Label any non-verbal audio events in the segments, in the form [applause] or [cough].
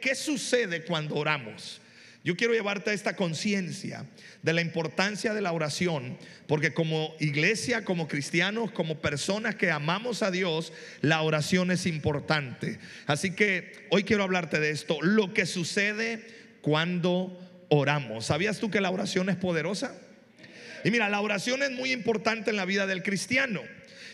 ¿Qué sucede cuando oramos? Yo quiero llevarte a esta conciencia de la importancia de la oración, porque como iglesia, como cristianos, como personas que amamos a Dios, la oración es importante. Así que hoy quiero hablarte de esto, lo que sucede cuando oramos. ¿Sabías tú que la oración es poderosa? Y mira, la oración es muy importante en la vida del cristiano.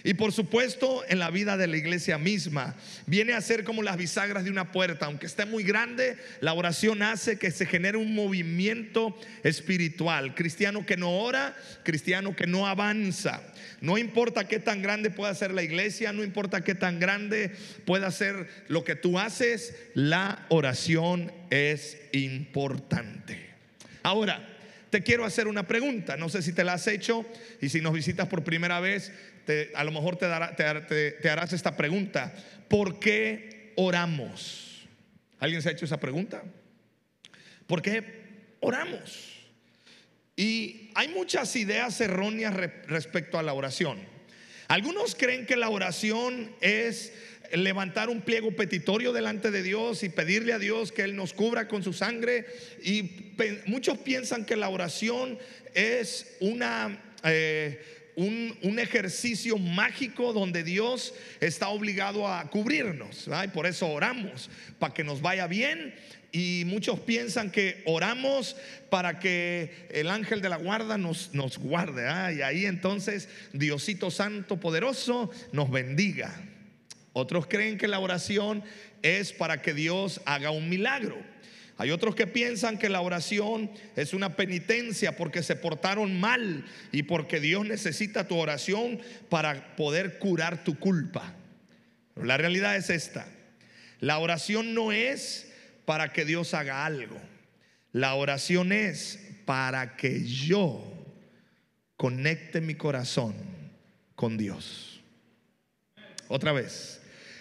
Y por supuesto en la vida de la iglesia misma. Viene a ser como las bisagras de una puerta. Aunque esté muy grande, la oración hace que se genere un movimiento espiritual. Cristiano que no ora, cristiano que no avanza. No importa qué tan grande pueda ser la iglesia, no importa qué tan grande pueda ser lo que tú haces, la oración es importante. Ahora, te quiero hacer una pregunta, no sé si te la has hecho y si nos visitas por primera vez, a lo mejor te, te, harás esta pregunta. ¿Por qué oramos? ¿Alguien se ha hecho esa pregunta? ¿Por qué oramos? Y hay muchas ideas erróneas respecto a la oración. Algunos creen que la oración es levantar un pliego petitorio delante de Dios y pedirle a Dios que Él nos cubra con su sangre. Y muchos piensan que la oración es una... Eh, un, ejercicio mágico donde Dios está obligado a cubrirnos. Y por eso oramos, para que nos vaya bien. Y muchos piensan que oramos para que el ángel de la guarda nos, nos guarde. Y ahí entonces Diosito Santo Poderoso nos bendiga. Otros creen que la oración es para que Dios haga un milagro. Hay otros que piensan que la oración es una penitencia porque se portaron mal y porque Dios necesita tu oración para poder curar tu culpa. La realidad es esta. La oración no es para que Dios haga algo. La oración es para que yo conecte mi corazón con Dios. Otra vez.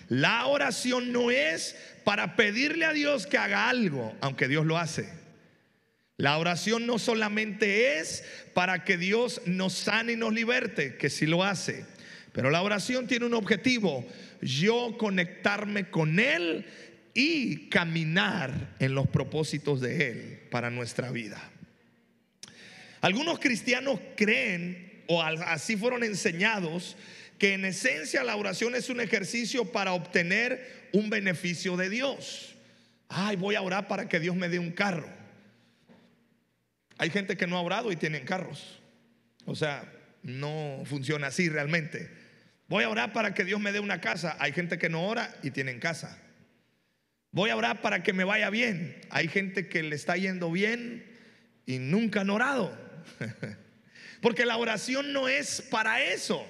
La oración no es para pedirle a Dios que haga algo, aunque Dios lo hace. La oración no solamente es para que Dios nos sane y nos liberte, que sí lo hace, pero la oración tiene un objetivo, yo conectarme con Él y caminar en los propósitos de Él para nuestra vida. Algunos cristianos creen, o así fueron enseñados, que en esencia la oración es un ejercicio para obtener un beneficio de Dios. Ay, voy a orar para que Dios me dé un carro. Hay gente que no ha orado y tienen carros. O sea, no funciona así realmente. Voy a orar para que Dios me dé una casa. Hay gente que no ora y tienen casa. Voy a orar para que me vaya bien. Hay gente que le está yendo bien y nunca han orado. [laughs] Porque la oración no es para eso.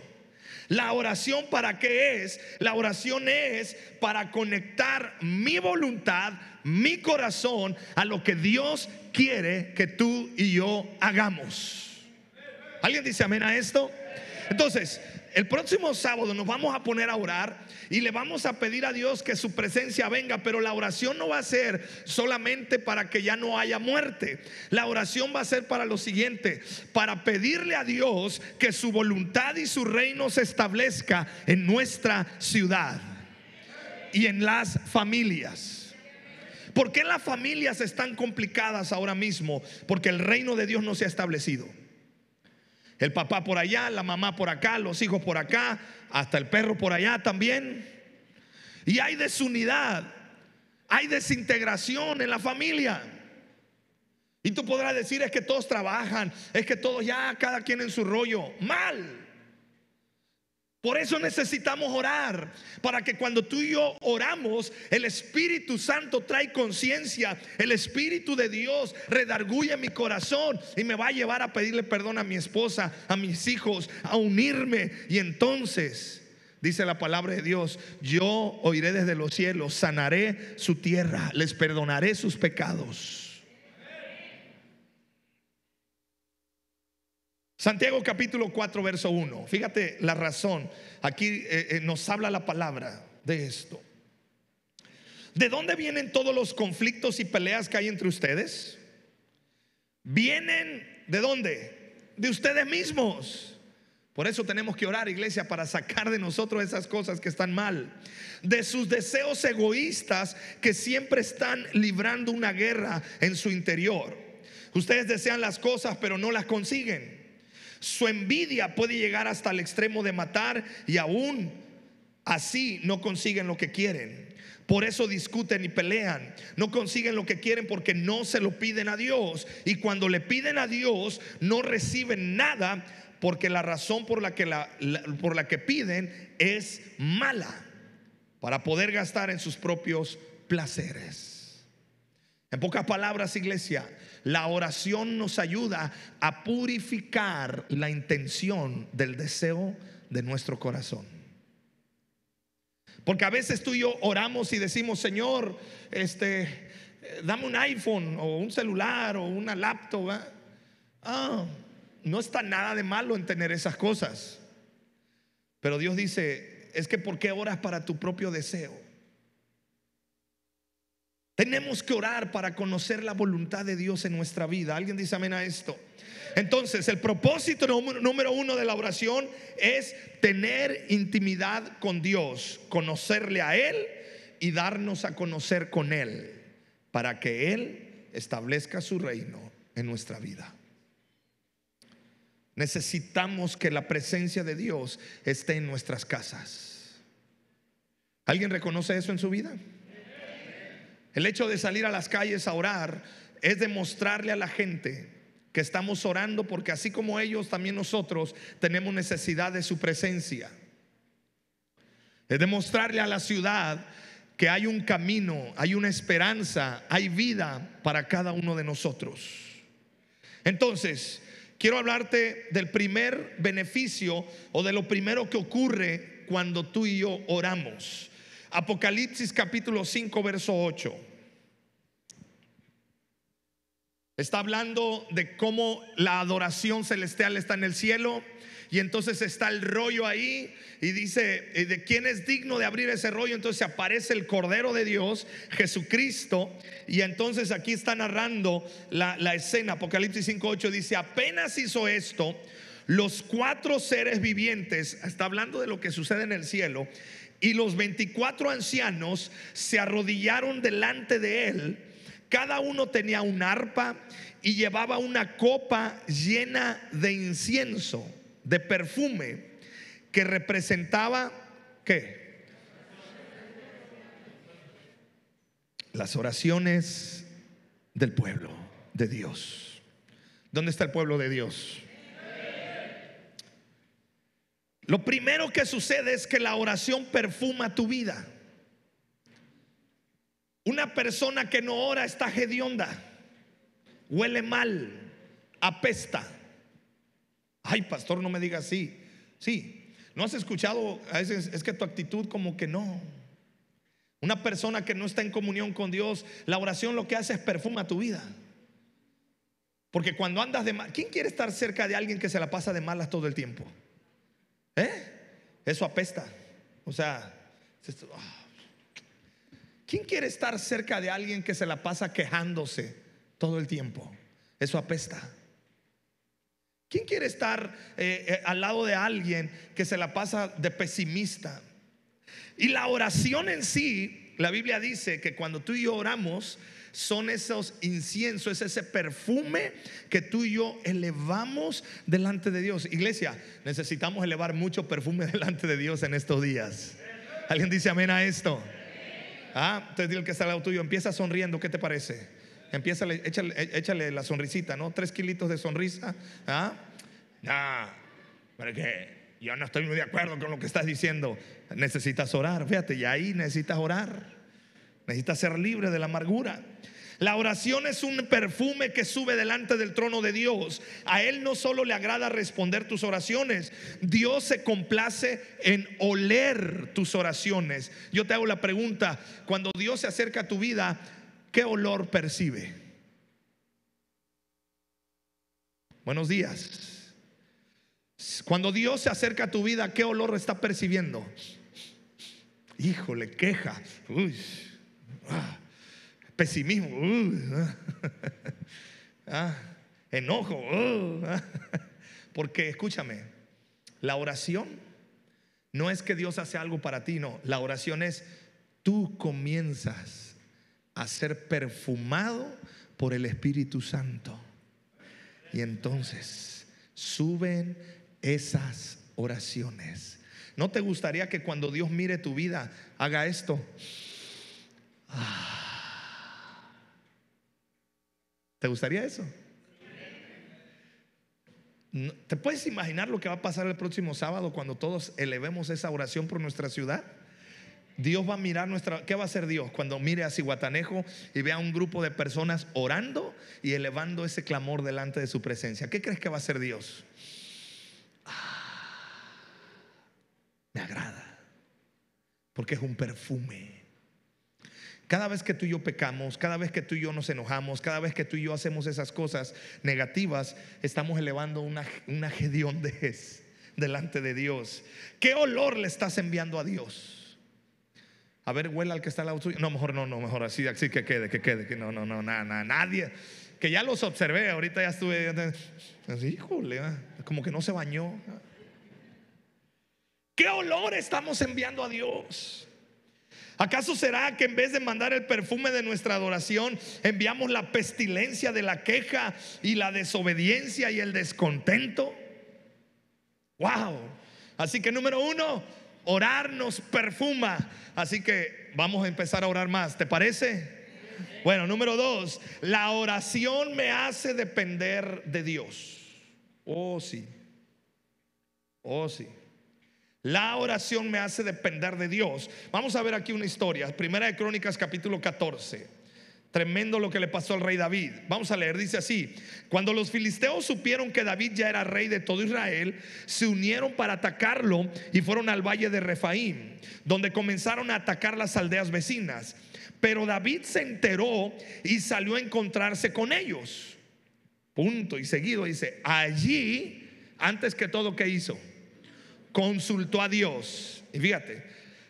La oración para qué es? La oración es para conectar mi voluntad, mi corazón a lo que Dios quiere que tú y yo hagamos. ¿Alguien dice amén a esto? Entonces, el próximo sábado nos vamos a poner a orar y le vamos a pedir a Dios que su presencia venga, pero la oración no va a ser solamente para que ya no haya muerte. La oración va a ser para lo siguiente, para pedirle a Dios que su voluntad y su reino se establezca en nuestra ciudad y en las familias. ¿Por qué las familias están complicadas ahora mismo? Porque el reino de Dios no se ha establecido. El papá por allá, la mamá por acá, los hijos por acá, hasta el perro por allá también. Y hay desunidad, hay desintegración en la familia. Y tú podrás decir es que todos trabajan, es que todos ya, cada quien en su rollo. Mal. Por eso necesitamos orar, para que cuando tú y yo oramos, el Espíritu Santo trae conciencia, el Espíritu de Dios redarguye mi corazón y me va a llevar a pedirle perdón a mi esposa, a mis hijos, a unirme. Y entonces, dice la palabra de Dios, yo oiré desde los cielos, sanaré su tierra, les perdonaré sus pecados. Santiago capítulo 4, verso 1. Fíjate la razón. Aquí eh, eh, nos habla la palabra de esto. ¿De dónde vienen todos los conflictos y peleas que hay entre ustedes? Vienen de dónde? De ustedes mismos. Por eso tenemos que orar, iglesia, para sacar de nosotros esas cosas que están mal. De sus deseos egoístas que siempre están librando una guerra en su interior. Ustedes desean las cosas pero no las consiguen. Su envidia puede llegar hasta el extremo de matar y aún así no consiguen lo que quieren. Por eso discuten y pelean. No consiguen lo que quieren porque no se lo piden a Dios. Y cuando le piden a Dios, no reciben nada porque la razón por la que, la, por la que piden es mala para poder gastar en sus propios placeres. En pocas palabras, iglesia, la oración nos ayuda a purificar la intención del deseo de nuestro corazón. Porque a veces tú y yo oramos y decimos, Señor, este, dame un iPhone o un celular o una laptop. Ah, no está nada de malo en tener esas cosas. Pero Dios dice, es que ¿por qué oras para tu propio deseo? Tenemos que orar para conocer la voluntad de Dios en nuestra vida. ¿Alguien dice amén a esto? Entonces, el propósito número uno de la oración es tener intimidad con Dios, conocerle a Él y darnos a conocer con Él, para que Él establezca su reino en nuestra vida. Necesitamos que la presencia de Dios esté en nuestras casas. ¿Alguien reconoce eso en su vida? El hecho de salir a las calles a orar es demostrarle a la gente que estamos orando porque así como ellos, también nosotros tenemos necesidad de su presencia. Es demostrarle a la ciudad que hay un camino, hay una esperanza, hay vida para cada uno de nosotros. Entonces, quiero hablarte del primer beneficio o de lo primero que ocurre cuando tú y yo oramos. Apocalipsis capítulo 5, verso 8. Está hablando de cómo la adoración celestial está en el cielo y entonces está el rollo ahí y dice, eh, ¿de quién es digno de abrir ese rollo? Entonces aparece el Cordero de Dios, Jesucristo, y entonces aquí está narrando la, la escena. Apocalipsis 5.8 dice, apenas hizo esto, los cuatro seres vivientes, está hablando de lo que sucede en el cielo, y los 24 ancianos se arrodillaron delante de él. Cada uno tenía un arpa y llevaba una copa llena de incienso de perfume que representaba ¿qué? Las oraciones del pueblo de Dios. ¿Dónde está el pueblo de Dios? Lo primero que sucede es que la oración perfuma tu vida. Una persona que no ora está hedionda, huele mal, apesta. Ay, pastor, no me diga así. Sí, ¿no has escuchado? A veces es que tu actitud como que no. Una persona que no está en comunión con Dios, la oración lo que hace es perfuma tu vida. Porque cuando andas de mal, ¿quién quiere estar cerca de alguien que se la pasa de malas todo el tiempo? ¿Eh? Eso apesta. O sea, ah. ¿quién quiere estar cerca de alguien que se la pasa quejándose todo el tiempo? Eso apesta. ¿Quién quiere estar eh, eh, al lado de alguien que se la pasa de pesimista? Y la oración en sí, la Biblia dice que cuando tú y yo oramos, son esos inciensos, es ese perfume que tú y yo elevamos delante de Dios. Iglesia, necesitamos elevar mucho perfume [laughs] delante de Dios en estos días. ¿Alguien dice amén a esto? Ah, entonces dile que está al lado tuyo, empieza sonriendo, ¿qué te parece? Empieza, échale, échale, la sonrisita, ¿no? Tres kilitos de sonrisa. ¿Ah? Ah, pero que yo no estoy muy de acuerdo con lo que estás diciendo. Necesitas orar, fíjate, y ahí necesitas orar. Necesitas ser libre de la amargura. La oración es un perfume que sube delante del trono de Dios. A Él no solo le agrada responder tus oraciones, Dios se complace en oler tus oraciones. Yo te hago la pregunta, cuando Dios se acerca a tu vida, ¿qué olor percibe? Buenos días. Cuando Dios se acerca a tu vida, ¿qué olor está percibiendo? Híjole, queja, ah, [gasps] pesimismo, [laughs] ah, enojo. Ah. [laughs] porque escúchame, La oración no es que Dios hace algo para ti, no. La oración es tú comienzas a ser perfumado por el Espíritu Santo. Y entonces suben esas oraciones. ¿No te gustaría que cuando Dios mire tu vida haga esto? ¿Te gustaría eso? ¿Te puedes imaginar lo que va a pasar el próximo sábado cuando todos elevemos esa oración por nuestra ciudad? Dios va a mirar nuestra... ¿Qué va a hacer Dios cuando mire a Cihuatanejo y vea un grupo de personas orando y elevando ese clamor delante de su presencia? ¿Qué crees que va a hacer Dios? Ah, me agrada, porque es un perfume. Cada vez que tú y yo pecamos, cada vez que tú y yo nos enojamos, cada vez que tú y yo hacemos esas cosas negativas, estamos elevando una, una es delante de Dios. ¿Qué olor le estás enviando a Dios? A ver, huela al que está al lado tuyo. No, mejor no, no, mejor así, así que quede, que quede, que no, no, no, nada, nadie. Que ya los observé, ahorita ya estuve, así, híjole, ah, como que no se bañó. ¿Qué olor estamos enviando a Dios? ¿Acaso será que en vez de mandar el perfume de nuestra adoración, enviamos la pestilencia de la queja y la desobediencia y el descontento? Wow. Así que número uno, orar nos perfuma. Así que vamos a empezar a orar más. ¿Te parece? Bueno, número dos, la oración me hace depender de Dios. Oh, sí. Oh, sí. La oración me hace depender de Dios. Vamos a ver aquí una historia. Primera de Crónicas capítulo 14. Tremendo lo que le pasó al rey David. Vamos a leer, dice así, cuando los filisteos supieron que David ya era rey de todo Israel, se unieron para atacarlo y fueron al valle de Refaim, donde comenzaron a atacar las aldeas vecinas. Pero David se enteró y salió a encontrarse con ellos. Punto y seguido dice, allí, antes que todo, ¿qué hizo? Consultó a Dios. Y fíjate,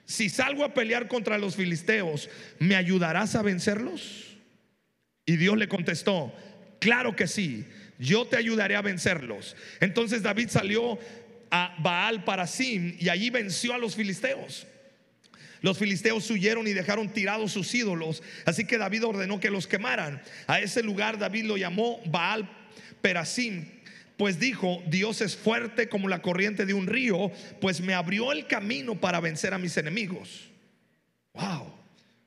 si salgo a pelear contra los filisteos, ¿me ayudarás a vencerlos? Y Dios le contestó, claro que sí, yo te ayudaré a vencerlos. Entonces David salió a Baal para Sim y allí venció a los filisteos. Los filisteos huyeron y dejaron tirados sus ídolos, así que David ordenó que los quemaran. A ese lugar David lo llamó Baal Perasim, pues dijo, Dios es fuerte como la corriente de un río, pues me abrió el camino para vencer a mis enemigos. Wow.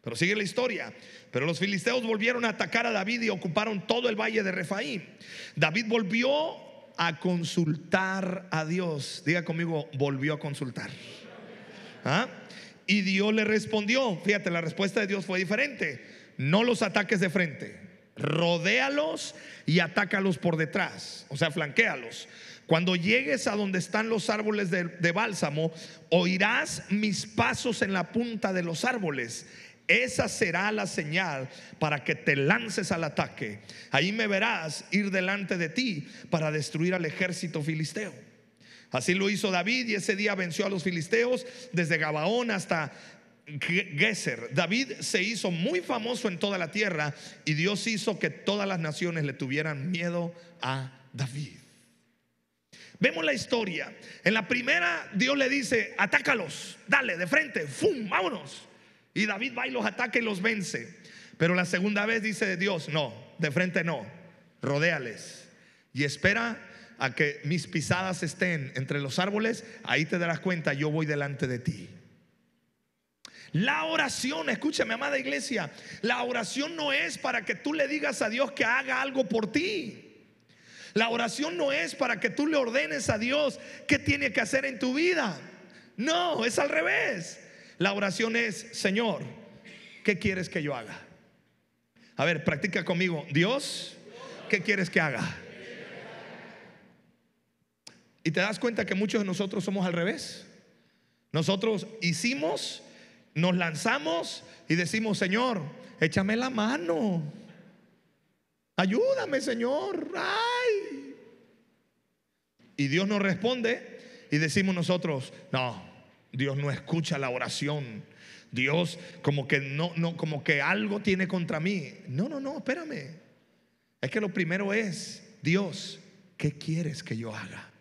Pero sigue la historia. Pero los filisteos volvieron a atacar a David y ocuparon todo el valle de Refaim. David volvió a consultar a Dios. Diga conmigo, volvió a consultar. ¿Ah? Y Dios le respondió. Fíjate, la respuesta de Dios fue diferente. No los ataques de frente rodéalos y atácalos por detrás, o sea, flanquéalos. Cuando llegues a donde están los árboles de, bálsamo, oirás mis pasos en la punta de los árboles. Esa será la señal para que te lances al ataque. Ahí me verás ir delante de ti para destruir al ejército filisteo. Así lo hizo David y ese día venció a los filisteos desde Gabaón hasta Geser. David se hizo muy famoso en toda la tierra y Dios hizo que todas las naciones le tuvieran miedo a David. Vemos la historia. En la primera Dios le dice, atácalos, dale de frente, ¡fum! Vámonos. Y David va y los ataca y los vence. Pero la segunda vez dice Dios, no, de frente no, rodéales. Y espera a que mis pisadas estén entre los árboles, ahí te darás cuenta, yo voy delante de ti. La oración, escúchame, amada iglesia, la oración no es para que tú le digas a Dios que haga algo por ti. La oración no es para que tú le ordenes a Dios qué tiene que hacer en tu vida. No, es al revés. La oración es, Señor, ¿qué quieres que yo haga? A ver, practica conmigo. Dios, ¿qué quieres que haga? Y te das cuenta que muchos de nosotros somos al revés. Nosotros hicimos nos lanzamos y decimos, Señor, échame la mano. Ayúdame, Señor. Ay. Y Dios nos responde y decimos nosotros, no, Dios no escucha la oración. Dios como que no, no, como que algo tiene contra mí. No, no, no, espérame. Es que lo primero es, Dios, ¿qué quieres que yo haga?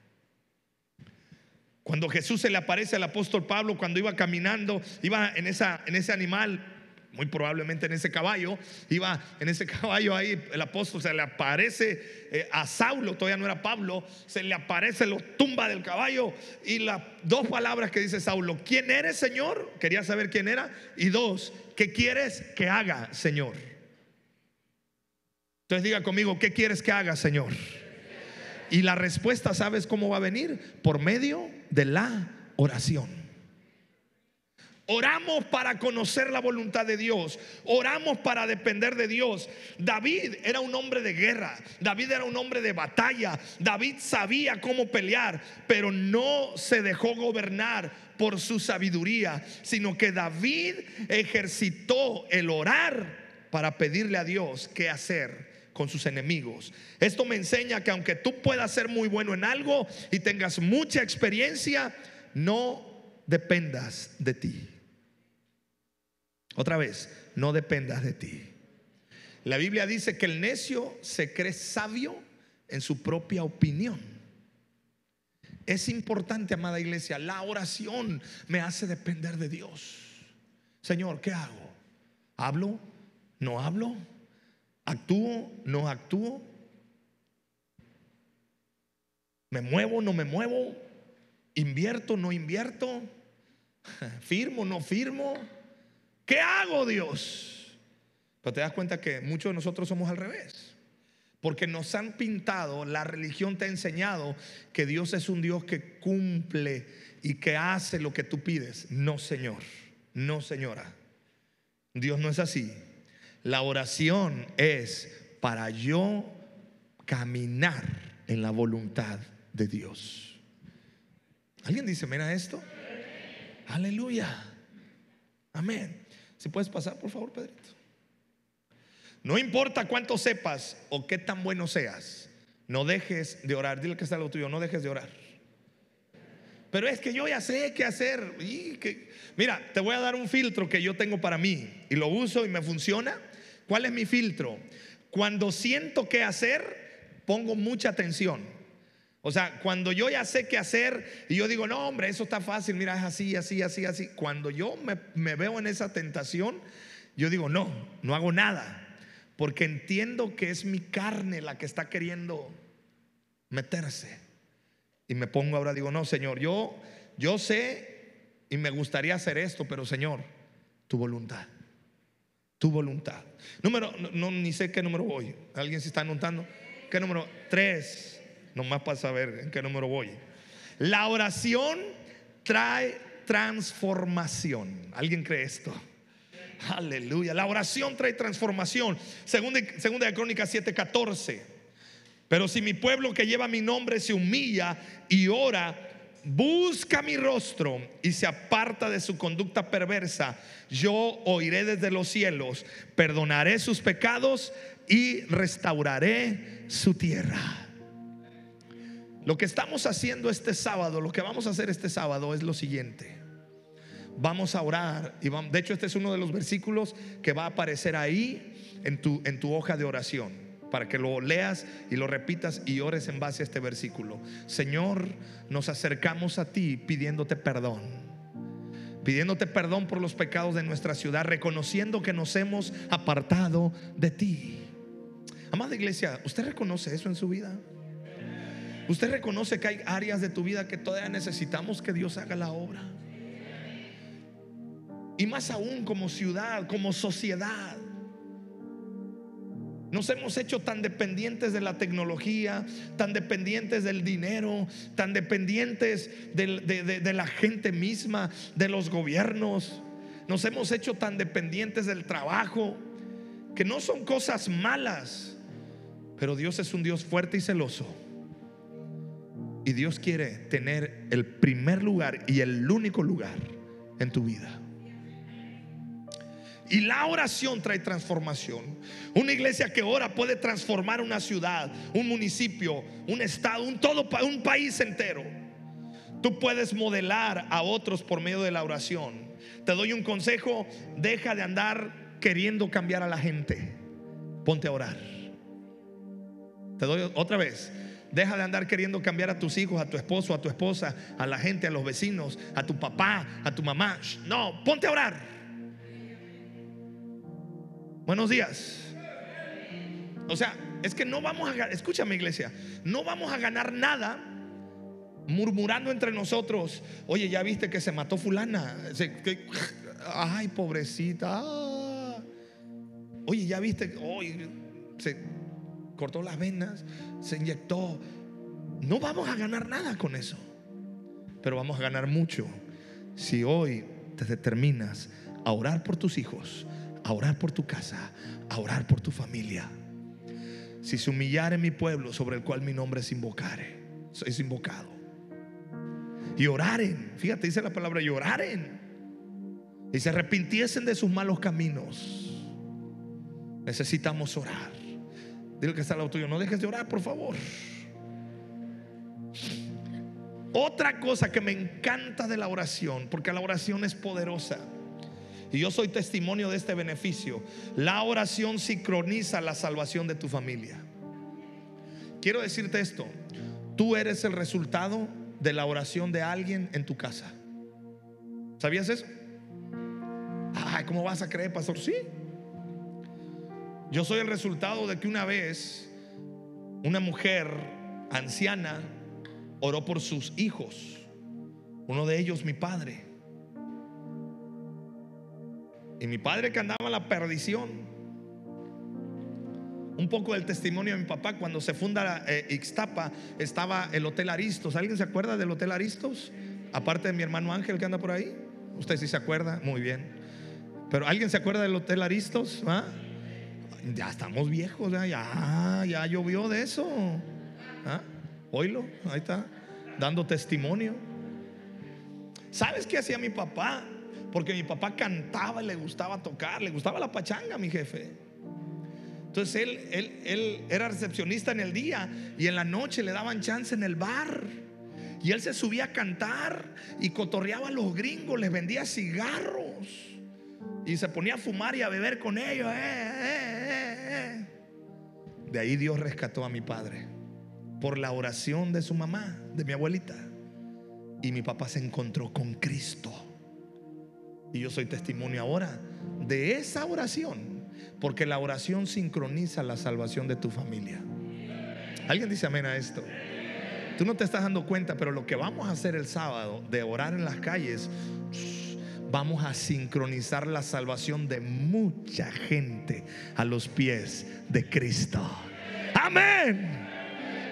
Cuando Jesús se le aparece al apóstol Pablo, cuando iba caminando, iba en, esa, en ese animal, muy probablemente en ese caballo, iba en ese [laughs] caballo ahí, el apóstol se le aparece eh, a Saulo, todavía no era Pablo, se le aparece, lo tumba del caballo y las dos palabras que dice Saulo, ¿quién eres Señor? Quería saber quién era. Y dos, ¿qué quieres que haga Señor? Entonces diga conmigo, ¿qué quieres que haga Señor? Y la respuesta, ¿sabes cómo va a venir? Por medio de la oración. Oramos para conocer la voluntad de Dios. Oramos para depender de Dios. David era un hombre de guerra. David era un hombre de batalla. David sabía cómo pelear, pero no se dejó gobernar por su sabiduría, sino que David ejercitó el orar para pedirle a Dios qué hacer con sus enemigos. Esto me enseña que aunque tú puedas ser muy bueno en algo y tengas mucha experiencia, no dependas de ti. Otra vez, no dependas de ti. La Biblia dice que el necio se cree sabio en su propia opinión. Es importante, amada iglesia, la oración me hace depender de Dios. Señor, ¿qué hago? ¿Hablo? ¿No hablo? ¿Actúo? ¿No actúo? ¿Me muevo? ¿No me muevo? ¿Invierto? ¿No invierto? [laughs] ¿Firmo? ¿No firmo? ¿Qué hago, Dios? Pero te das cuenta que muchos de nosotros somos al revés. Porque nos han pintado, la religión te ha enseñado que Dios es un Dios que cumple y que hace lo que tú pides. No, Señor. No, señora. Dios no es así. La oración es para yo caminar en la voluntad de Dios. ¿Alguien dice, mira esto? Aleluya. Amén. Si puedes pasar, por favor, Pedrito. No importa cuánto sepas o qué tan bueno seas, no dejes de orar. Dile que está lo tuyo, no dejes de orar. Pero es que yo ya sé qué hacer. Mira, te voy a dar un filtro que yo tengo para mí y lo uso y me funciona. ¿Cuál es mi filtro? Cuando siento qué hacer, pongo mucha atención. O sea, cuando yo ya sé qué hacer y yo digo, no, hombre, eso está fácil, mira, es así, así, así, así. Cuando yo me, veo en esa tentación, yo digo, no, no hago nada. Porque entiendo que es mi carne la que está queriendo meterse. Y me pongo ahora, digo, no, Señor, yo, yo sé y me gustaría hacer esto, pero Señor, tu voluntad. Tu voluntad. Número, no, ni sé qué número voy. ¿Alguien se está anotando? ¿Qué número? Tres nomás para saber en qué número voy. La oración trae transformación. ¿Alguien cree esto? Aleluya. La oración trae transformación. Segunda, segunda de Crónicas 7:14. Pero si mi pueblo que lleva mi nombre se humilla y ora, busca mi rostro y se aparta de su conducta perversa, yo oiré desde los cielos, perdonaré sus pecados y restauraré su tierra. Lo que estamos haciendo este sábado, lo que vamos a hacer este sábado es lo siguiente. Vamos a orar y vamos, de hecho este es uno de los versículos que va a aparecer ahí en tu, en tu hoja de oración para que lo leas y lo repitas y ores en base a este versículo. Señor, nos acercamos a ti pidiéndote perdón. Pidiéndote perdón por los pecados de nuestra ciudad, reconociendo que nos hemos apartado de ti. Amada iglesia, ¿usted reconoce eso en su vida? Usted reconoce que hay áreas de tu vida que todavía necesitamos que Dios haga la obra. Y más aún como ciudad, como sociedad. Nos hemos hecho tan dependientes de la tecnología, tan dependientes del dinero, tan dependientes de, la gente misma, de los gobiernos. Nos hemos hecho tan dependientes del trabajo, que no son cosas malas, pero Dios es un Dios fuerte y celoso y Dios quiere tener el primer lugar y el único lugar en tu vida. Y la oración trae transformación. Una iglesia que ora puede transformar una ciudad, un municipio, un estado, un todo un país entero. Tú puedes modelar a otros por medio de la oración. Te doy un consejo, deja de andar queriendo cambiar a la gente. Ponte a orar. Te doy otra vez, Deja de andar queriendo cambiar a tus hijos, a tu esposo, a tu esposa, a la gente, a los vecinos, a tu papá, a tu mamá. No, ponte a orar. Buenos días. O sea, es que no vamos a, escúchame iglesia, no vamos a ganar nada murmurando entre nosotros, oye, ya viste que se mató fulana, ay, pobrecita, oye, ya viste, hoy se cortó las venas, se inyectó. No vamos a ganar nada con eso, pero vamos a ganar mucho si hoy te determinas a orar por tus hijos, a orar por tu casa, a orar por tu familia. Si se humillare mi pueblo sobre el cual mi nombre es invocare, es invocado. Y oraren, fíjate, dice la palabra, y oraren. Y se arrepintiesen de sus malos caminos. Necesitamos orar. Dile que está al lado tuyo, no dejes de orar, por favor. Otra cosa que me encanta de la oración, porque la oración es poderosa. Y yo soy testimonio de este beneficio. La oración sincroniza la salvación de tu familia. Quiero decirte esto. Tú eres el resultado de la oración de alguien en tu casa. ¿Sabías eso? Ay, ¿cómo vas a creer, pastor? Sí. Yo soy el resultado de que una vez una mujer anciana oró por sus hijos. Uno de ellos mi padre. Y mi padre que andaba en la perdición. Un poco del testimonio de mi papá, cuando se funda eh, Ixtapa, estaba el Hotel Aristos. ¿Alguien se acuerda del Hotel Aristos? Aparte de mi hermano Ángel que anda por ahí. Usted sí se acuerda, muy bien. Pero ¿alguien se acuerda del Hotel Aristos? ¿Ah? Ya estamos viejos, ya, ya, ya llovió de eso. ¿Ah? Oílo, ahí está, dando testimonio. ¿Sabes qué hacía mi papá? Porque mi papá cantaba y le gustaba tocar, le gustaba la pachanga, mi jefe. Entonces él, él, él era recepcionista en el día y en la noche le daban chance en el bar. Y él se subía a cantar y cotorreaba a los gringos, les vendía cigarros. Y se ponía a fumar y a beber con ellos. Eh, eh, eh, de ahí Dios rescató a mi padre. Por la oración de su mamá, de mi abuelita. Y mi papá se encontró con Cristo. Y yo soy testimonio ahora de esa oración, porque la oración sincroniza la salvación de tu familia. ¿Alguien dice amén a esto? Tú no te estás dando cuenta, pero lo que vamos a hacer el sábado de orar en las calles, vamos a sincronizar la salvación de mucha gente a los pies de Cristo. Amén.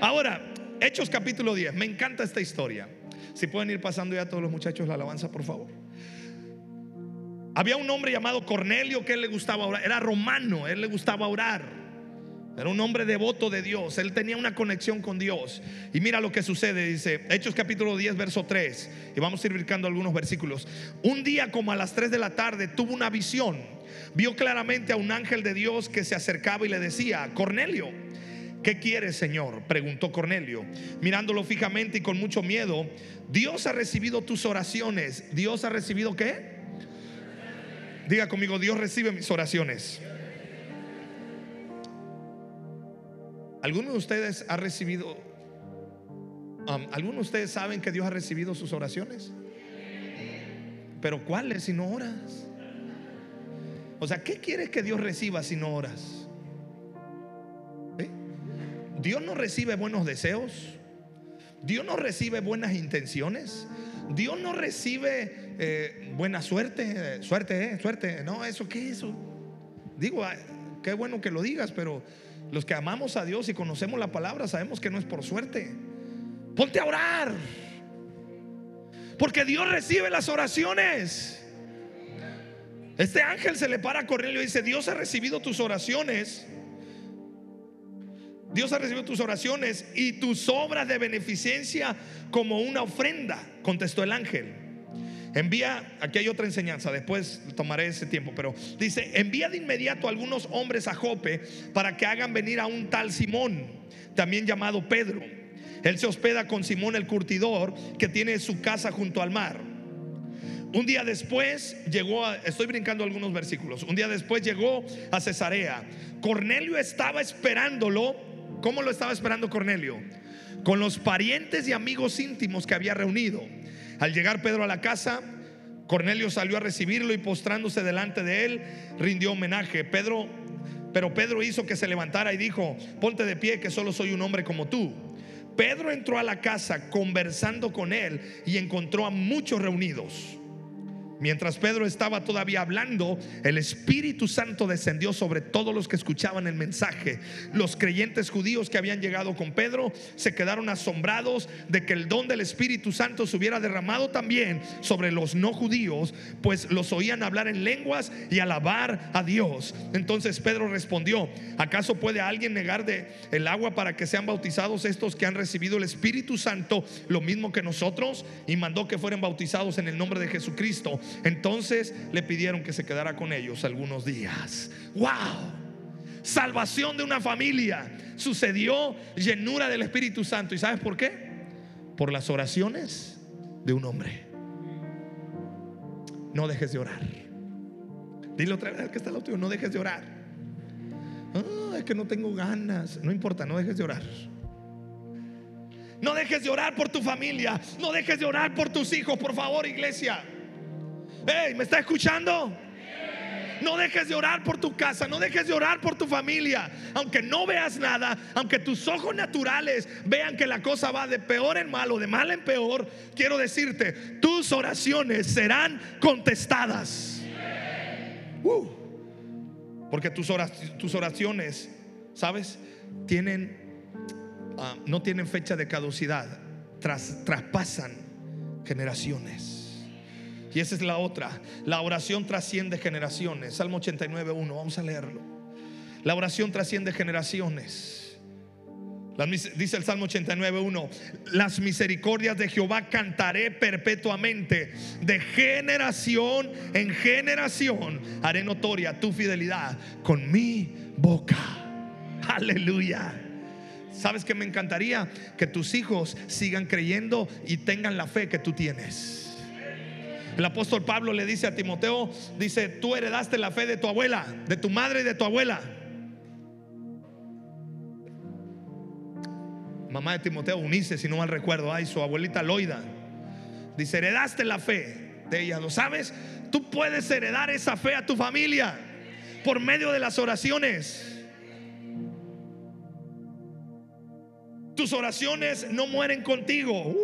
Ahora, Hechos capítulo 10, me encanta esta historia. Si pueden ir pasando ya todos los muchachos la alabanza, por favor. Había un hombre llamado Cornelio que él le gustaba orar. Era romano, él le gustaba orar. Era un hombre devoto de Dios. Él tenía una conexión con Dios. Y mira lo que sucede. Dice Hechos capítulo 10, verso 3. Y vamos a ir brincando algunos versículos. Un día como a las 3 de la tarde tuvo una visión. Vio claramente a un ángel de Dios que se acercaba y le decía, Cornelio. ¿Qué quieres, Señor? Preguntó Cornelio, mirándolo fijamente y con mucho miedo. Dios ha recibido tus oraciones. ¿Dios ha recibido qué? Diga conmigo, Dios recibe mis oraciones. ¿Alguno de ustedes ha recibido, um, algunos de ustedes saben que Dios ha recibido sus oraciones? Pero ¿cuáles si no oras? O sea, ¿qué quieres que Dios reciba si no oras? Dios no recibe buenos deseos. Dios no recibe buenas intenciones. Dios no recibe eh, buena suerte, suerte, eh, suerte. No, eso, ¿qué es eso? Digo, qué bueno que lo digas, pero los que amamos a Dios y conocemos la palabra sabemos que no es por suerte. Ponte a orar. Porque Dios recibe las oraciones. Este ángel se le para a Cornelio y dice, Dios ha recibido tus oraciones. Dios ha recibido tus oraciones y tus obras de beneficencia como una ofrenda, contestó el ángel. Envía, aquí hay otra enseñanza, después tomaré ese tiempo, pero dice, envía de inmediato a algunos hombres a Jope para que hagan venir a un tal Simón, también llamado Pedro. Él se hospeda con Simón el curtidor, que tiene su casa junto al mar. Un día después llegó a, estoy brincando algunos versículos, un día después llegó a Cesarea. Cornelio estaba esperándolo ¿Cómo lo estaba esperando Cornelio? con los parientes y amigos íntimos que había reunido. Al llegar Pedro a la casa, Cornelio salió a recibirlo y postrándose delante de él, rindió homenaje. Pedro, pero Pedro hizo que se levantara y dijo, ponte de pie, que solo soy un hombre como tú. Pedro entró a la casa conversando con él y encontró a muchos reunidos. Mientras Pedro estaba todavía hablando, el Espíritu Santo descendió sobre todos los que escuchaban el mensaje. Los creyentes judíos que habían llegado con Pedro se quedaron asombrados de que el don del Espíritu Santo se hubiera derramado también sobre los no judíos, pues los oían hablar en lenguas y alabar a Dios. Entonces Pedro respondió, ¿acaso puede alguien negar de el agua para que sean bautizados estos que han recibido el Espíritu Santo lo mismo que nosotros? Y mandó que fueran bautizados en el nombre de Jesucristo. Entonces le pidieron que se quedara con ellos algunos días. ¡Wow! Salvación de una familia. Sucedió llenura del Espíritu Santo. ¿Y sabes por qué? Por las oraciones de un hombre. No dejes de orar. Dile otra vez al que está al otro, no dejes de orar. Ah, es que no tengo ganas. No importa, no dejes de orar. No dejes de orar por tu familia. No dejes de orar por tus hijos, por favor, iglesia. Hey, ¿me está escuchando? No dejes de orar por tu casa, no dejes de orar por tu familia. Aunque no veas nada, aunque tus ojos naturales vean que la cosa va de peor en mal o de mal en peor, quiero decirte, tus oraciones serán contestadas. Uh. porque tus, oraciones, ¿sabes? Tienen, ah, no tienen fecha de caducidad, traspasan generaciones. Y esa es la otra. La oración trasciende generaciones. Salmo 89.1. Vamos a leerlo. La oración trasciende generaciones. Dice el Salmo 89.1, las misericordias de Jehová cantaré perpetuamente, de generación en generación haré notoria tu fidelidad con mi boca. Aleluya. ¿Sabes que me encantaría? Que tus hijos sigan creyendo y tengan la fe que tú tienes. El apóstol Pablo le dice a Timoteo, dice, tú heredaste la fe de tu abuela, de tu madre y de tu abuela. Mamá de Timoteo, Unice, si no mal recuerdo, ay, su abuelita Loida. Dice, heredaste la fe de ella, ¿lo sabes? Tú puedes heredar esa fe a tu familia por medio de las oraciones. Tus oraciones no mueren contigo.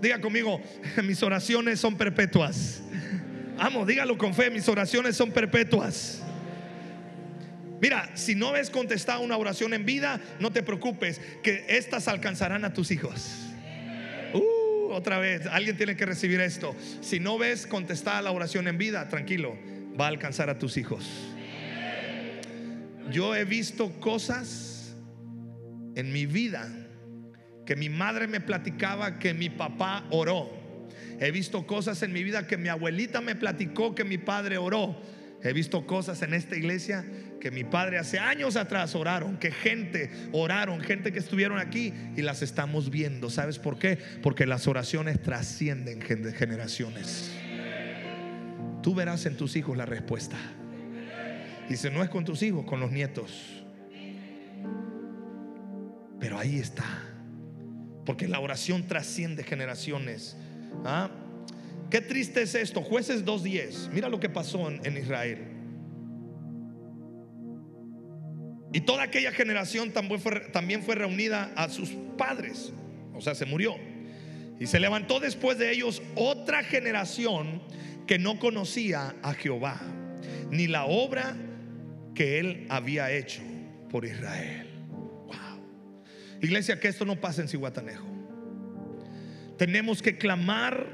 Diga conmigo, [laughs] mis oraciones son perpetuas. Amo, dígalo con fe, mis oraciones son perpetuas. Mira, si no ves contestada una oración en vida, no te preocupes, que estas alcanzarán a tus hijos. Uh, otra vez, alguien tiene que recibir esto. Si no ves contestada la oración en vida, tranquilo, va a alcanzar a tus hijos. Yo he visto cosas en mi vida que mi madre me platicaba que mi papá oró. He visto cosas en mi vida que mi abuelita me platicó que mi padre oró. He visto cosas en esta iglesia que mi padre hace años atrás oraron, que gente oraron, gente que estuvieron aquí y las estamos viendo. ¿Sabes por qué? Porque las oraciones trascienden generaciones. Tú verás en tus hijos la respuesta. Y si no es con tus hijos, con los nietos. Pero ahí está. Porque la oración trasciende generaciones. ¿Ah? Qué triste es esto. Jueces 2.10. Mira lo que pasó en, Israel. Y toda aquella generación también también fue reunida a sus padres. O sea, se murió. Y se levantó después de ellos otra generación que no conocía a Jehová, ni la obra que él había hecho por Israel. Iglesia, que esto no pase en Cihuatanejo. Tenemos que clamar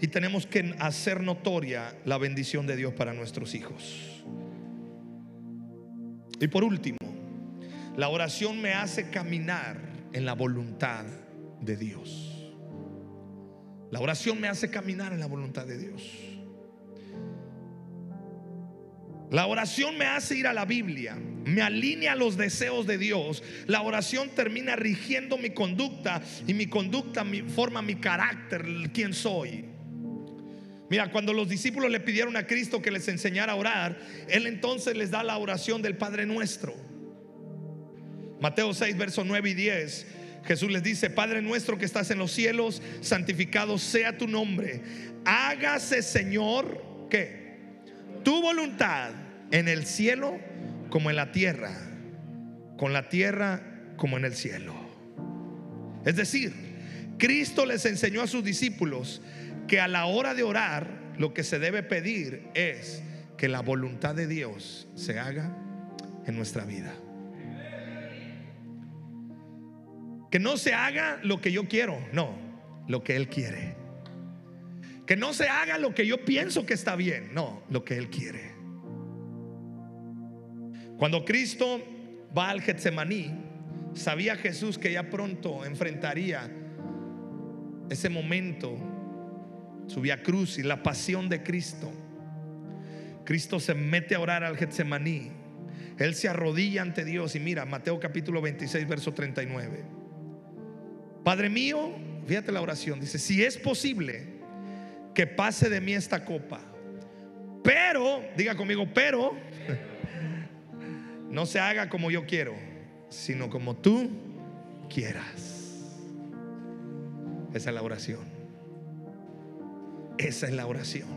y tenemos que hacer notoria la bendición de Dios para nuestros hijos. Y por último, la oración me hace caminar en la voluntad de Dios. La oración me hace caminar en la voluntad de Dios. La oración me hace ir a la Biblia, me alinea a los deseos de Dios. La oración termina rigiendo mi conducta y mi conducta forma mi carácter, quién soy. Mira, cuando los discípulos le pidieron a Cristo que les enseñara a orar, Él entonces les da la oración del Padre nuestro. Mateo 6, versos 9 y 10. Jesús les dice, Padre nuestro que estás en los cielos, santificado sea tu nombre. Hágase, Señor, ¿qué? Tu voluntad en el cielo como en la tierra, con la tierra como en el cielo. Es decir, Cristo les enseñó a sus discípulos que a la hora de orar lo que se debe pedir es que la voluntad de Dios se haga en nuestra vida. Que no se haga lo que yo quiero, no, lo que Él quiere. Que no se haga lo que yo pienso que está bien, no, lo que Él quiere. Cuando Cristo va al Getsemaní, sabía Jesús que ya pronto enfrentaría ese momento, su via cruz y la pasión de Cristo. Cristo se mete a orar al Getsemaní. Él se arrodilla ante Dios y mira, Mateo capítulo 26, verso 39. Padre mío, fíjate la oración, dice, si es posible que pase de mí esta copa, pero, diga conmigo, pero, no se haga como yo quiero, sino como tú quieras. Esa es la oración. Esa es la oración.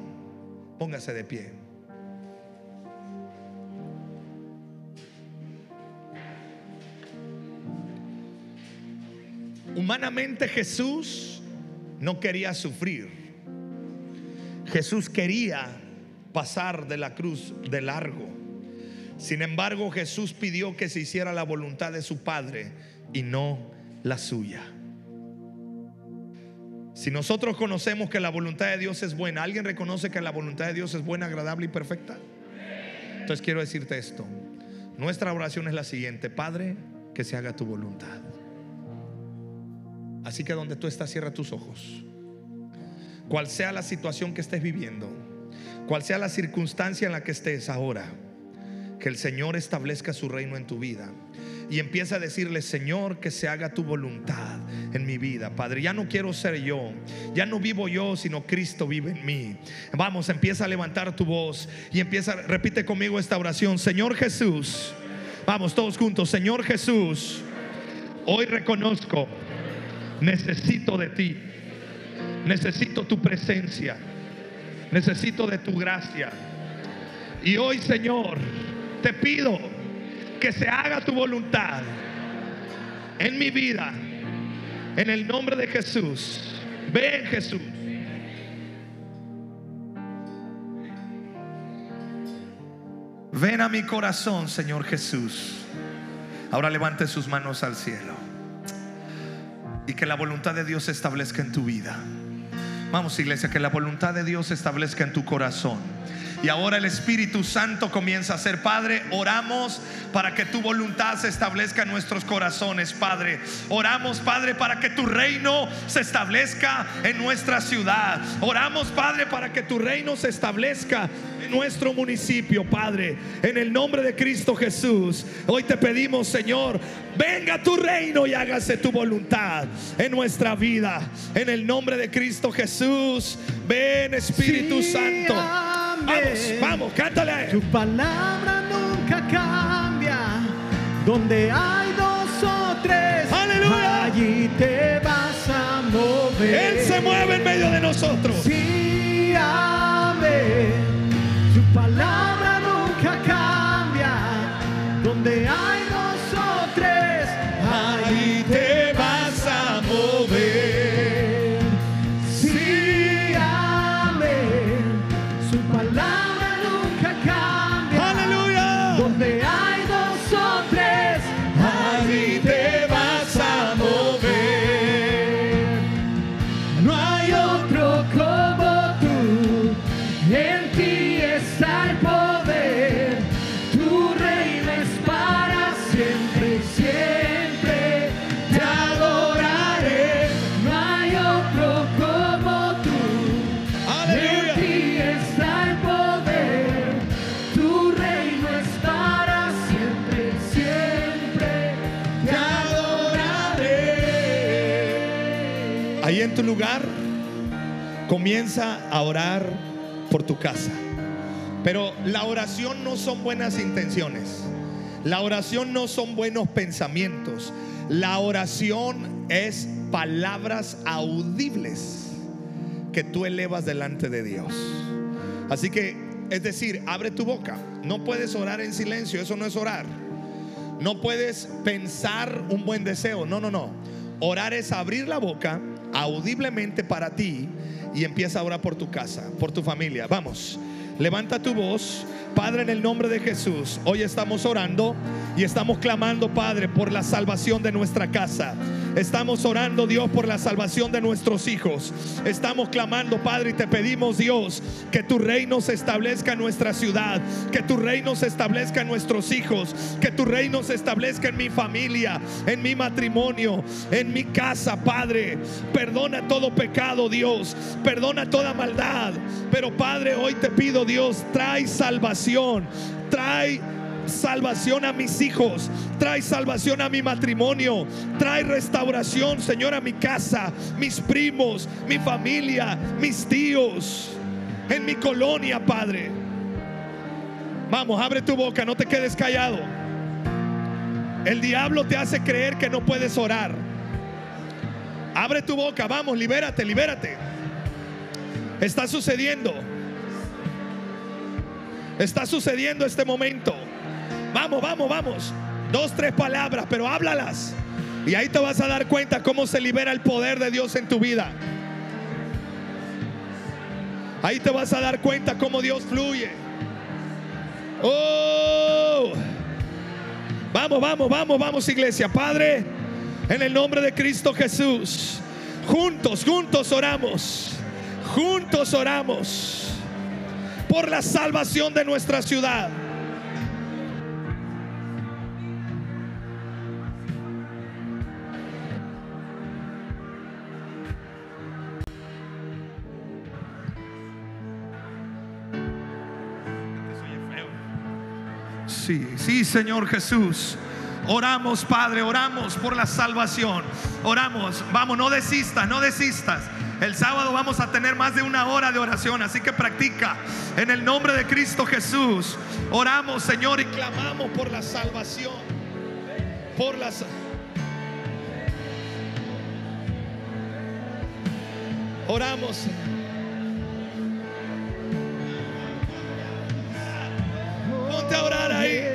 Póngase de pie. Humanamente Jesús no quería sufrir. Jesús quería pasar de la cruz de largo. Sin embargo, Jesús pidió que se hiciera la voluntad de su Padre y no la suya. Si nosotros conocemos que la voluntad de Dios es buena, ¿alguien reconoce que la voluntad de Dios es buena, agradable y perfecta? Entonces quiero decirte esto. Nuestra oración es la siguiente, Padre, que se haga tu voluntad. Así que donde tú estás, cierra tus ojos. Cual sea la situación que estés viviendo, cual sea la circunstancia en la que estés ahora, que el Señor establezca su reino en tu vida. Y empieza a decirle, Señor, que se haga tu voluntad en mi vida. Padre, ya no quiero ser yo, ya no vivo yo, sino Cristo vive en mí. Vamos, empieza a levantar tu voz y empieza, repite conmigo esta oración. Señor Jesús, vamos todos juntos, Señor Jesús, hoy reconozco necesito de ti, necesito tu presencia, necesito de tu gracia. Y hoy, Señor, te pido que se haga tu voluntad en mi vida, en el nombre de Jesús. Ven Jesús. Ven a mi corazón, Señor Jesús. Ahora levante sus manos al cielo y que la voluntad de Dios se establezca en tu vida. Vamos iglesia, que la voluntad de Dios se establezca en tu corazón. Y ahora el Espíritu Santo comienza a ser, Padre, oramos para que tu voluntad se establezca en nuestros corazones, Padre. Oramos, Padre, para que tu reino se establezca en nuestra ciudad. Oramos, Padre, para que tu reino se establezca en nuestro municipio, Padre. En el nombre de Cristo Jesús, hoy te pedimos, Señor, venga tu reino y hágase tu voluntad en nuestra vida. En el nombre de Cristo Jesús, ven Espíritu Santo. Vamos, vamos, cántale. Tu palabra nunca cambia. Donde hay dos o tres, Aleluya. allí te vas a mover. Él se mueve en medio de nosotros. Sí, amén. Comienza a orar por tu casa. Pero la oración no son buenas intenciones. La oración no son buenos pensamientos. La oración es palabras audibles que tú elevas delante de Dios. Así que, es decir, abre tu boca. No puedes orar en silencio, eso no es orar. No puedes pensar un buen deseo, no, no, no. Orar es abrir la boca audiblemente para ti y empieza a orar por tu casa, por tu familia. Vamos, levanta tu voz. Padre, en el nombre de Jesús, hoy estamos orando y estamos clamando, Padre, por la salvación de nuestra casa. Estamos orando, Dios, por la salvación de nuestros hijos. Estamos clamando, Padre, y te pedimos, Dios, que tu reino se establezca en nuestra ciudad, que tu reino se establezca en nuestros hijos, que tu reino se establezca en mi familia, en mi matrimonio, en mi casa, Padre. Perdona todo pecado, Dios. Perdona toda maldad. Pero, Padre, hoy te pido, Dios, trae salvación. Trae salvación a mis hijos, trae salvación a mi matrimonio, trae restauración, Señor, a mi casa, mis primos, mi familia, mis tíos, en mi colonia, Padre. Vamos, abre tu boca, no te quedes callado. El diablo te hace creer que no puedes orar. Abre tu boca, vamos, libérate, libérate. Está sucediendo. Está sucediendo este momento. Vamos, vamos, vamos. Dos, tres palabras, pero háblalas. Y ahí te vas a dar cuenta cómo se libera el poder de Dios en tu vida. Ahí te vas a dar cuenta cómo Dios fluye. Oh. Vamos, vamos, vamos, vamos iglesia. Padre, en el nombre de Cristo Jesús. Juntos, juntos oramos. Juntos oramos por la salvación de nuestra ciudad. Sí, Señor Jesús. Oramos, Padre, oramos por la salvación. Oramos, vamos, no desistas, no desistas. El sábado vamos a tener más de una hora de oración, así que practica. En el nombre de Cristo Jesús, oramos, Señor, y clamamos por la salvación. Por la Oramos. Ponte a orar ahí.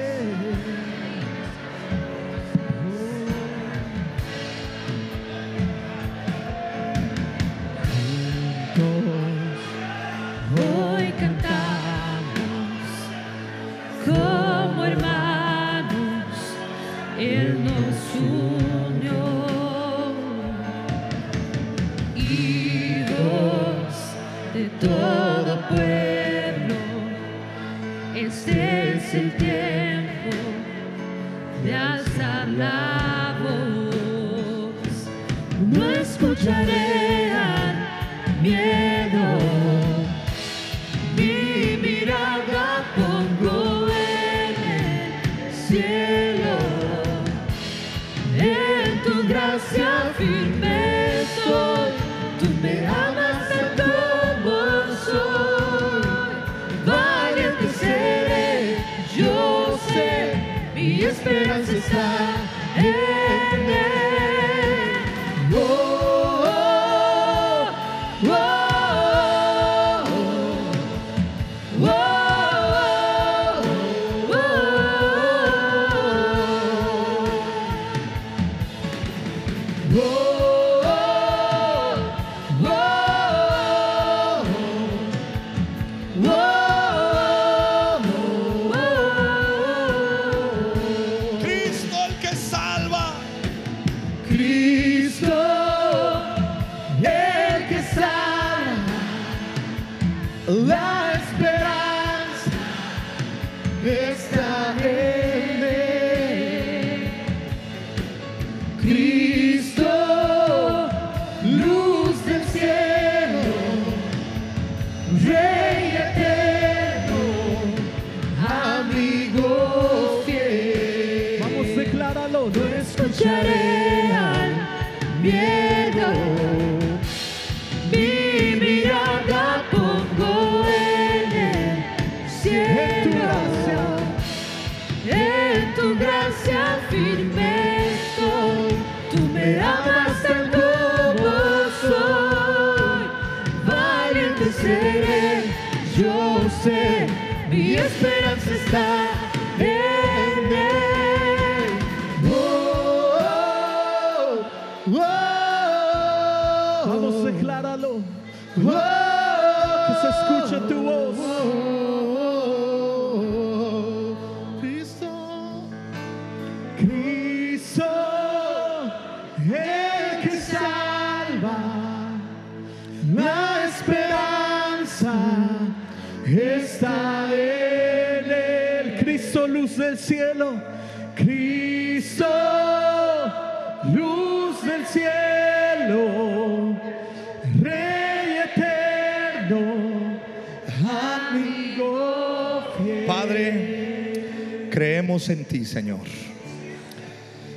Creemos en ti, Señor.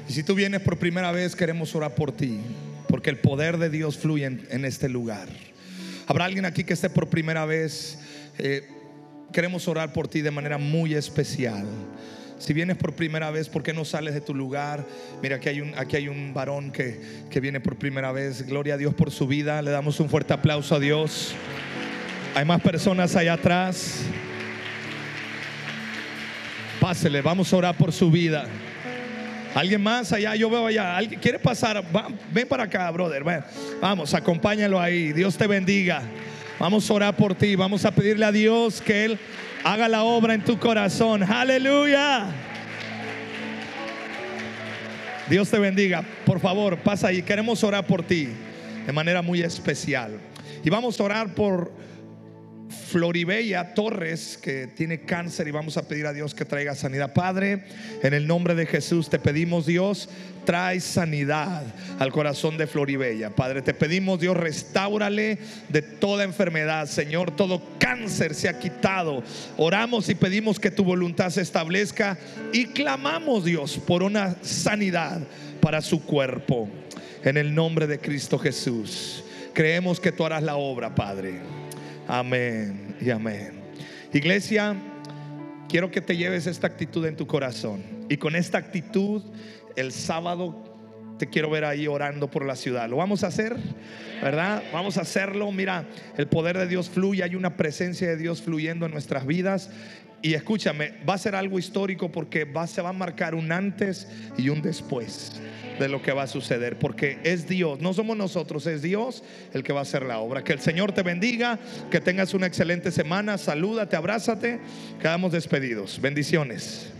Y si tú vienes por primera vez, queremos orar por ti, porque el poder de Dios fluye en, este lugar. Habrá alguien aquí que esté por primera vez. Eh, queremos orar por ti de manera muy especial. Si vienes por primera vez, ¿por qué no sales de tu lugar? Mira, aquí hay un, aquí hay un varón que, que viene por primera vez. Gloria a Dios por su vida. Le damos un fuerte aplauso a Dios. Hay más personas allá atrás. Pásele, vamos a orar por su vida. ¿Alguien más allá? Yo veo allá. ¿Alguien quiere pasar? Ven para acá, brother. Vamos, acompáñalo ahí. Dios te bendiga. Vamos a orar por ti. Vamos a pedirle a Dios que Él haga la obra en tu corazón. Aleluya. Dios te bendiga. Por favor, pasa ahí. Queremos orar por ti de manera muy especial. Y vamos a orar por Floribella Torres, que tiene cáncer y vamos a pedir a Dios que traiga sanidad. Padre, en el nombre de Jesús te pedimos, Dios, trae sanidad al corazón de Floribella. Padre, te pedimos, Dios, restáurale de toda enfermedad. Señor, todo cáncer se ha quitado. Oramos y pedimos que tu voluntad se establezca y clamamos, Dios, por una sanidad para su cuerpo. En el nombre de Cristo Jesús. Creemos que tú harás la obra, Padre. Amén y amén. Iglesia, quiero que te lleves esta actitud en tu corazón. Y con esta actitud, el sábado te quiero ver ahí orando por la ciudad. ¿Lo vamos a hacer? ¿Verdad? Vamos a hacerlo. Mira, el poder de Dios fluye, hay una presencia de Dios fluyendo en nuestras vidas. Y escúchame, va a ser algo histórico porque va, se va a marcar un antes y un después de lo que va a suceder, porque es Dios, no somos nosotros, es Dios el que va a hacer la obra. Que el Señor te bendiga, que tengas una excelente semana, salúdate, abrázate, quedamos despedidos. Bendiciones.